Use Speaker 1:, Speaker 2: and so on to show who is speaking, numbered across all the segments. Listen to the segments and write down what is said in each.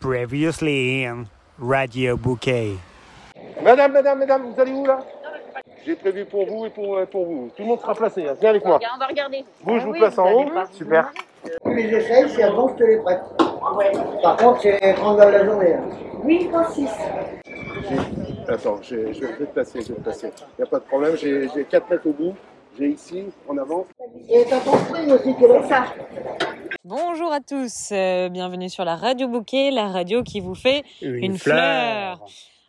Speaker 1: Previously in Radio Bouquet.
Speaker 2: Madame, madame, madame, vous allez où là? J'ai prévu pour vous et pour, euh, pour vous. Tout le monde sera placé, hein. viens avec moi.
Speaker 3: On va regarder.
Speaker 2: Vous, je vous place en haut. Super.
Speaker 4: Tu les essayes, si elles vont, je te les prête. Par contre, c'est 30 balles la journée. hein.
Speaker 3: Oui, pas 6.
Speaker 2: Attends, je, je vais te placer, je vais te placer. Il n'y a pas de problème, j'ai j'ai 4 mètres au bout. J'ai ici, en avant.
Speaker 4: Et t'as ton string aussi qui est là.
Speaker 3: Ça.
Speaker 5: Bonjour à tous, euh, bienvenue sur la Radio Bouquet, la radio qui vous fait une, fleur.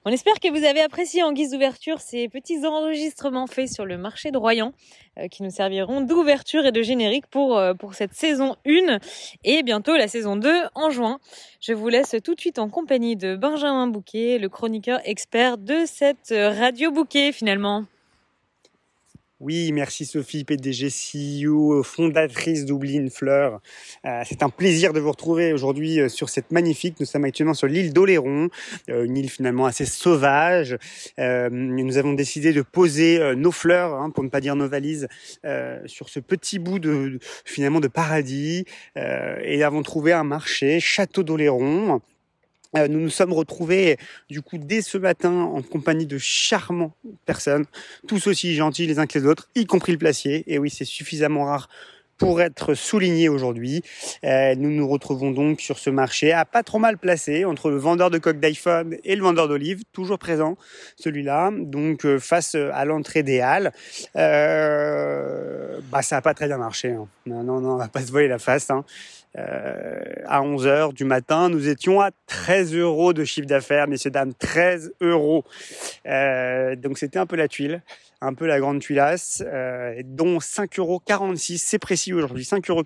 Speaker 5: On espère que vous avez apprécié en guise d'ouverture ces petits enregistrements faits sur le marché de Royan euh, qui nous serviront d'ouverture et de générique pour, euh, pour cette saison 1 et bientôt la saison 2 en juin. Je vous laisse tout de suite en compagnie de Benjamin Bouquet, le chroniqueur expert de cette Radio Bouquet finalement.
Speaker 1: Oui, merci Sophie, PDG, CEO, fondatrice d'Oublie une fleur. Euh, c'est un plaisir de vous retrouver aujourd'hui euh, sur cette magnifique. Nous sommes actuellement sur l'île d'Oléron, euh, une île finalement assez sauvage. Nous avons décidé de poser nos fleurs, hein, pour ne pas dire nos valises, sur ce petit bout de finalement de paradis. Et avons trouvé un marché, Château d'Oléron. Euh, nous nous sommes retrouvés du coup dès ce matin en compagnie de charmants personnes, tous aussi gentils les uns que les autres, y compris le placier. Et oui, c'est suffisamment rare pour être souligné aujourd'hui. Euh, nous nous retrouvons donc sur ce marché à pas trop mal placé entre le vendeur de coques d'iPhone et le vendeur d'olives, toujours présent celui-là, donc euh, face à l'entrée des halles. Euh, bah ça a pas très bien marché. hein. Non, non, non, on va pas se voiler la face. Hein. Euh, à 11 heures du matin, nous étions à 13 euros de chiffre d'affaires, messieurs dames, 13 euros. Euh, donc c'était un peu la tuile, un peu la grande tuilasse, euh, dont 5,46 euros, c'est précis aujourd'hui, 5,46 euros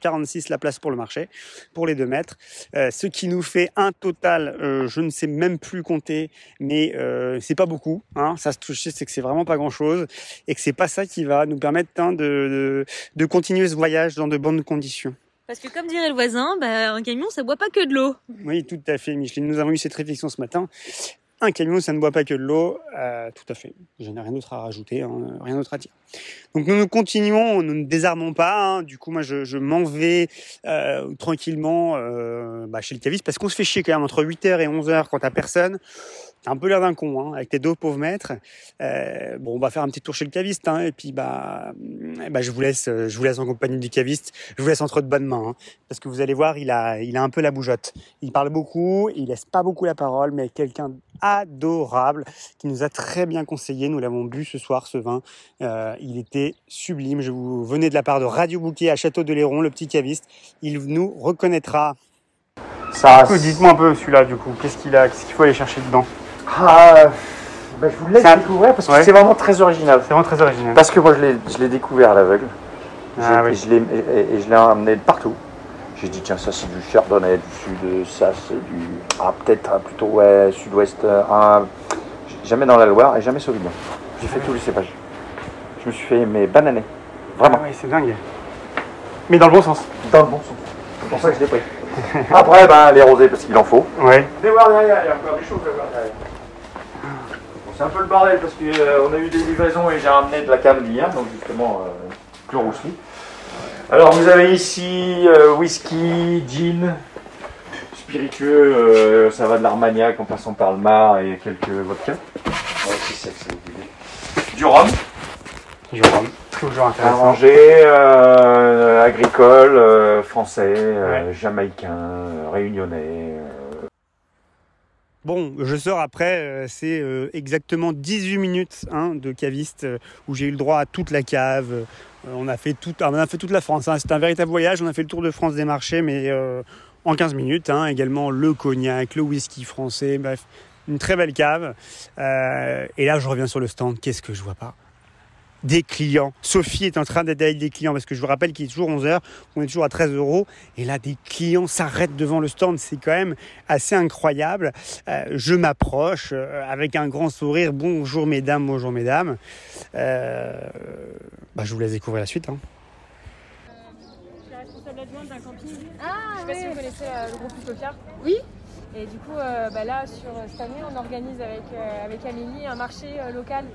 Speaker 1: la place pour le marché, pour les deux mètres, euh, ce qui nous fait un total, euh, je ne sais même plus compter, mais euh, c'est pas beaucoup, hein, ça se touche, c'est que c'est vraiment pas grand chose, et que c'est pas ça qui va nous permettre hein, de, de, de continuer ce voyage dans de bonnes conditions.
Speaker 5: Parce que comme dirait le voisin, bah, un camion ça boit pas que de l'eau.
Speaker 1: Oui, tout à fait, Micheline. Nous avons eu cette réflexion ce matin. Un camion, ça ne boit pas que de l'eau. Euh, tout à fait. Je n'ai rien d'autre à rajouter, hein, rien d'autre à dire. Donc nous, nous continuons, nous ne désarmons pas. hein. Du coup, moi, je, m'en vais euh, tranquillement euh, bah, chez le caviste parce qu'on se fait chier quand même entre 8h et 11h quand t'as personne. T'as un peu l'air d'un con, hein, avec tes deux pauvres maîtres. Bon, on va faire un petit tour chez le caviste, et puis bah, eh bah, je vous laisse, je vous laisse en compagnie du caviste. Je vous laisse entre de bonnes mains, parce que vous allez voir, il a, il a un peu la bougeotte. Il parle beaucoup, il laisse pas beaucoup la parole, mais quelqu'un adorable qui nous a très bien conseillé. Nous l'avons bu ce soir, ce vin. Euh, il était sublime. Je vous venez de la part de Radio Bouquet à Château de Léron, le petit caviste. Il nous reconnaîtra.
Speaker 6: Ça,
Speaker 1: Dites-moi un peu celui-là, du coup. Qu'est-ce qu'il a Qu'est-ce qu'il faut aller chercher dedans?
Speaker 6: Ah, bah, je vous laisse
Speaker 1: un-
Speaker 6: découvrir parce que
Speaker 1: Ouais.
Speaker 6: c'est vraiment très original.
Speaker 1: C'est vraiment très original.
Speaker 6: Parce que moi, je l'ai, découvert à l'aveugle.
Speaker 1: Ah oui.
Speaker 6: et, je l'ai, et, et je l'ai emmené de partout. J'ai dit, tiens, ça c'est du chardonnay du sud, ça c'est du. Ah, peut-être ah, plutôt, ouais, sud-ouest. euh, ah, jamais dans la Loire et jamais Sauvignon. J'ai fait tous les cépages. Je me suis fait mes bananées. Vraiment.
Speaker 1: Ah oui, c'est dingue. Mais dans le bon sens.
Speaker 6: Dans le bon sens. C'est pour ça que je l'ai pris. Après, ben, les rosés parce qu'il en faut.
Speaker 1: Ouais.
Speaker 6: Venez voir derrière, il y a encore des choses à voir derrière. Bon, c'est un peu le bordel parce qu'on a eu des livraisons et j'ai ramené de la cam d'hier, donc justement, euh, Chloroussi. Alors vous avez ici euh, whisky, gin, spiritueux, euh, ça va de l'Armagnac en passant par le Mar et quelques vodka. Ouais, c'est sec, c'est obligé. Du rhum,
Speaker 1: toujours
Speaker 6: à
Speaker 1: intéressant.
Speaker 6: manger, euh, agricole, euh, français, jamaïcain, réunionnais.
Speaker 1: Bon, je sors après, euh, c'est euh, exactement 18 minutes hein, de caviste euh, où j'ai eu le droit à toute la cave. On, a fait tout, ah, on toute la France. hein. C'était un véritable voyage. On a fait le tour de France des marchés, mais en 15 minutes. hein. Également le cognac, le whisky français, bref, une très belle cave. Et là, je reviens sur le stand. Qu'est-ce que je vois pas? Des clients. Sophie est en train d'être avec des clients parce que je vous rappelle qu'il est toujours 11h, on est toujours à 13 euros et là des clients s'arrêtent devant le stand, c'est quand même assez incroyable. Euh, je m'approche euh, avec un grand sourire, bonjour mesdames, bonjour mesdames. Euh, bah, je vous laisse découvrir la suite. hein.
Speaker 7: Je suis responsable adjointe d'un camping.
Speaker 3: Ah,
Speaker 7: Je sais pas si vous connaissez euh, le groupe Utopia.
Speaker 3: Oui.
Speaker 7: Et du coup, euh, bah là, sur cette année, on organise avec, euh, avec Amélie un marché euh, local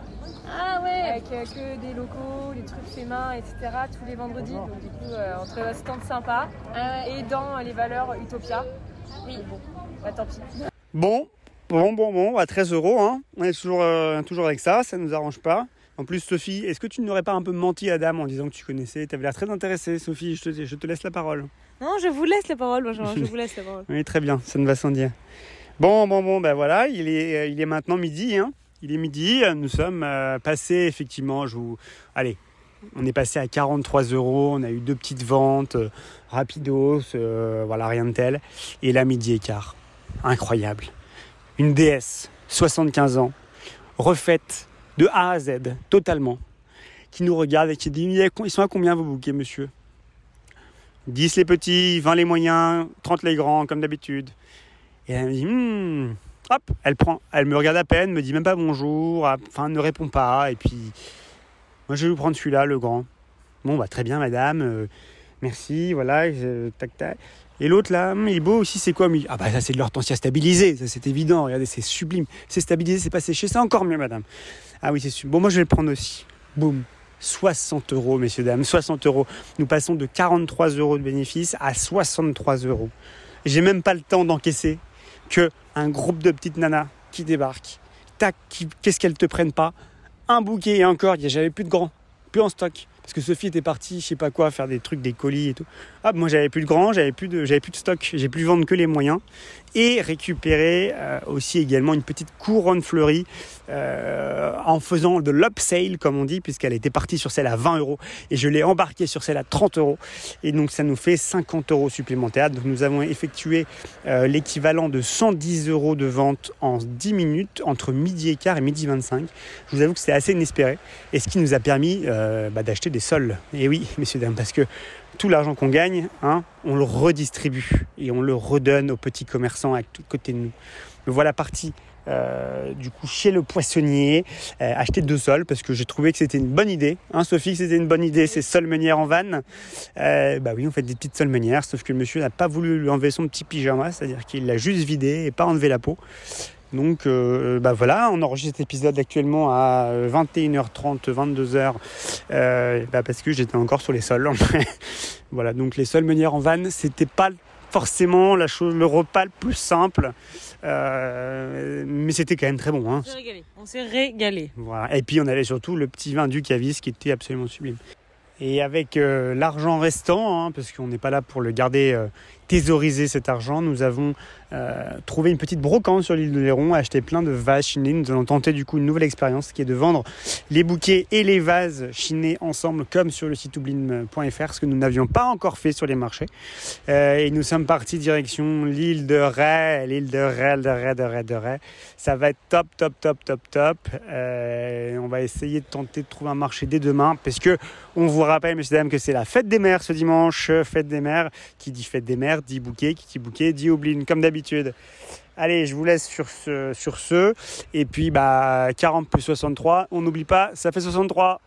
Speaker 3: Ah ouais.
Speaker 7: avec euh, que des locaux, des trucs faits main, etc. tous les vendredis. Donc du coup, euh, trouve un stand sympa
Speaker 3: Ah ouais.
Speaker 7: et dans les valeurs Utopia. Oui, bon, bah tant pis.
Speaker 1: Bon, bon, bon, bon, à 13 euros, hein. on est toujours, euh, toujours avec ça, ça nous arrange pas. En plus, Sophie, est-ce que tu n'aurais pas un peu menti à Dame en disant que tu connaissais Tu avais l'air très intéressée, Sophie, je te, je te laisse la parole.
Speaker 5: Non, je vous laisse la parole, Benjamin, je vous laisse la parole.
Speaker 1: Oui, très bien, ça ne va sans dire. Bon, bon, bon, ben voilà, il est, euh, maintenant midi, hein. Il est midi, nous sommes euh, passés effectivement, je vous... Allez, on est passé à 43 euros, on a eu deux petites ventes, euh, rapidos, euh, voilà, rien de tel. Et là, midi et quart. Incroyable. Une DS, 75 ans, refaite de A à Z, totalement, qui nous regarde et qui dit Ils sont à combien vos bouquets, monsieur? 10 les petits, 20 les moyens, 30 les grands, comme d'habitude. Et elle me dit Hmm. Hop, elle prend, elle me regarde à peine, me dit même pas bonjour, enfin ne répond pas, et puis moi je vais vous prendre celui-là, le grand. Bon bah très bien madame, euh, merci, voilà, tac tac. Et l'autre là, hum, il est beau aussi, c'est quoi Ah bah ça c'est de l'hortensia stabilisé, ça c'est évident, regardez c'est sublime. C'est stabilisé, c'est pas séché, c'est encore mieux madame. Ah oui c'est. Bon moi je vais le prendre aussi. Boum. 60 euros, messieurs, dames, 60 euros. Nous passons de 43 euros de bénéfice à 63 euros. J'ai même pas le temps d'encaisser que un groupe de petites nanas qui débarquent. Tac, qu'est-ce qu'elles te prennent pas? Un bouquet et encore, j'avais plus de grands, plus en stock. Parce que Sophie était partie, je sais pas quoi, faire des trucs, des colis et tout. Ah, moi j'avais plus de grands, j'avais plus de, j'avais plus de stock, j'ai plus vendre que les moyens. Et récupérer euh, aussi également une petite couronne fleurie euh, en faisant de l'upsale, comme on dit, puisqu'elle était partie sur celle à 20 euros et je l'ai embarquée sur celle à 30 euros. Et donc ça nous fait 50 euros supplémentaires. Donc nous avons effectué euh, l'équivalent de 110 euros de vente en 10 minutes entre midi et quart et midi 25. Je vous avoue que c'est assez inespéré et ce qui nous a permis bah, d'acheter des sols. Et oui, messieurs dames, parce que tout l'argent qu'on gagne, hein, on le redistribue et on le redonne aux petits commerçants à côté de nous. Voilà parti euh, du coup chez le poissonnier, euh, acheter deux sols parce que j'ai trouvé que c'était une bonne idée. Hein, Sophie, c'était une bonne idée, ces sols meunières en vanne. Euh, bah oui, on fait des petites sols sauf que le monsieur n'a pas voulu lui enlever son petit pyjama, c'est-à-dire qu'il l'a juste vidé et pas enlevé la peau. Donc euh, bah voilà, on enregistre cet épisode actuellement à 21h30, 22h, euh, bah parce que j'étais encore sur les sols. voilà, donc les sols meunières en vanne, c'était pas forcément la chose, le repas le plus simple, euh, mais c'était quand même très bon. Hein.
Speaker 5: On s'est régalé.
Speaker 1: Voilà. Et puis on avait surtout le petit vin du Cavis qui était absolument sublime. Et avec euh, l'argent restant, hein, parce qu'on n'est pas là pour le garder euh, thésauriser cet argent, nous avons euh, trouvé une petite brocante sur l'île de Léron, acheté plein de vases chinés. Nous allons tenter du coup une nouvelle expérience qui est de vendre les bouquets et les vases chinés ensemble comme sur le site oublin.fr, ce que nous n'avions pas encore fait sur les marchés. Euh, et nous sommes partis direction l'île de Ré, l'île de Ré, de Ré, de Ré, de Ré. Ça va être top, top, top, top, top. Euh, on va essayer de tenter de trouver un marché dès demain parce que on vous rappelle, messieurs dames, que c'est la fête des mères ce dimanche. Fête des mères, qui dit fête des mères, dit bouquet, dit bouquet, dit oubline, comme d'habitude. Allez, je vous laisse sur ce, sur ce. Et puis, bah, 40 plus 63, on n'oublie pas, ça fait 63.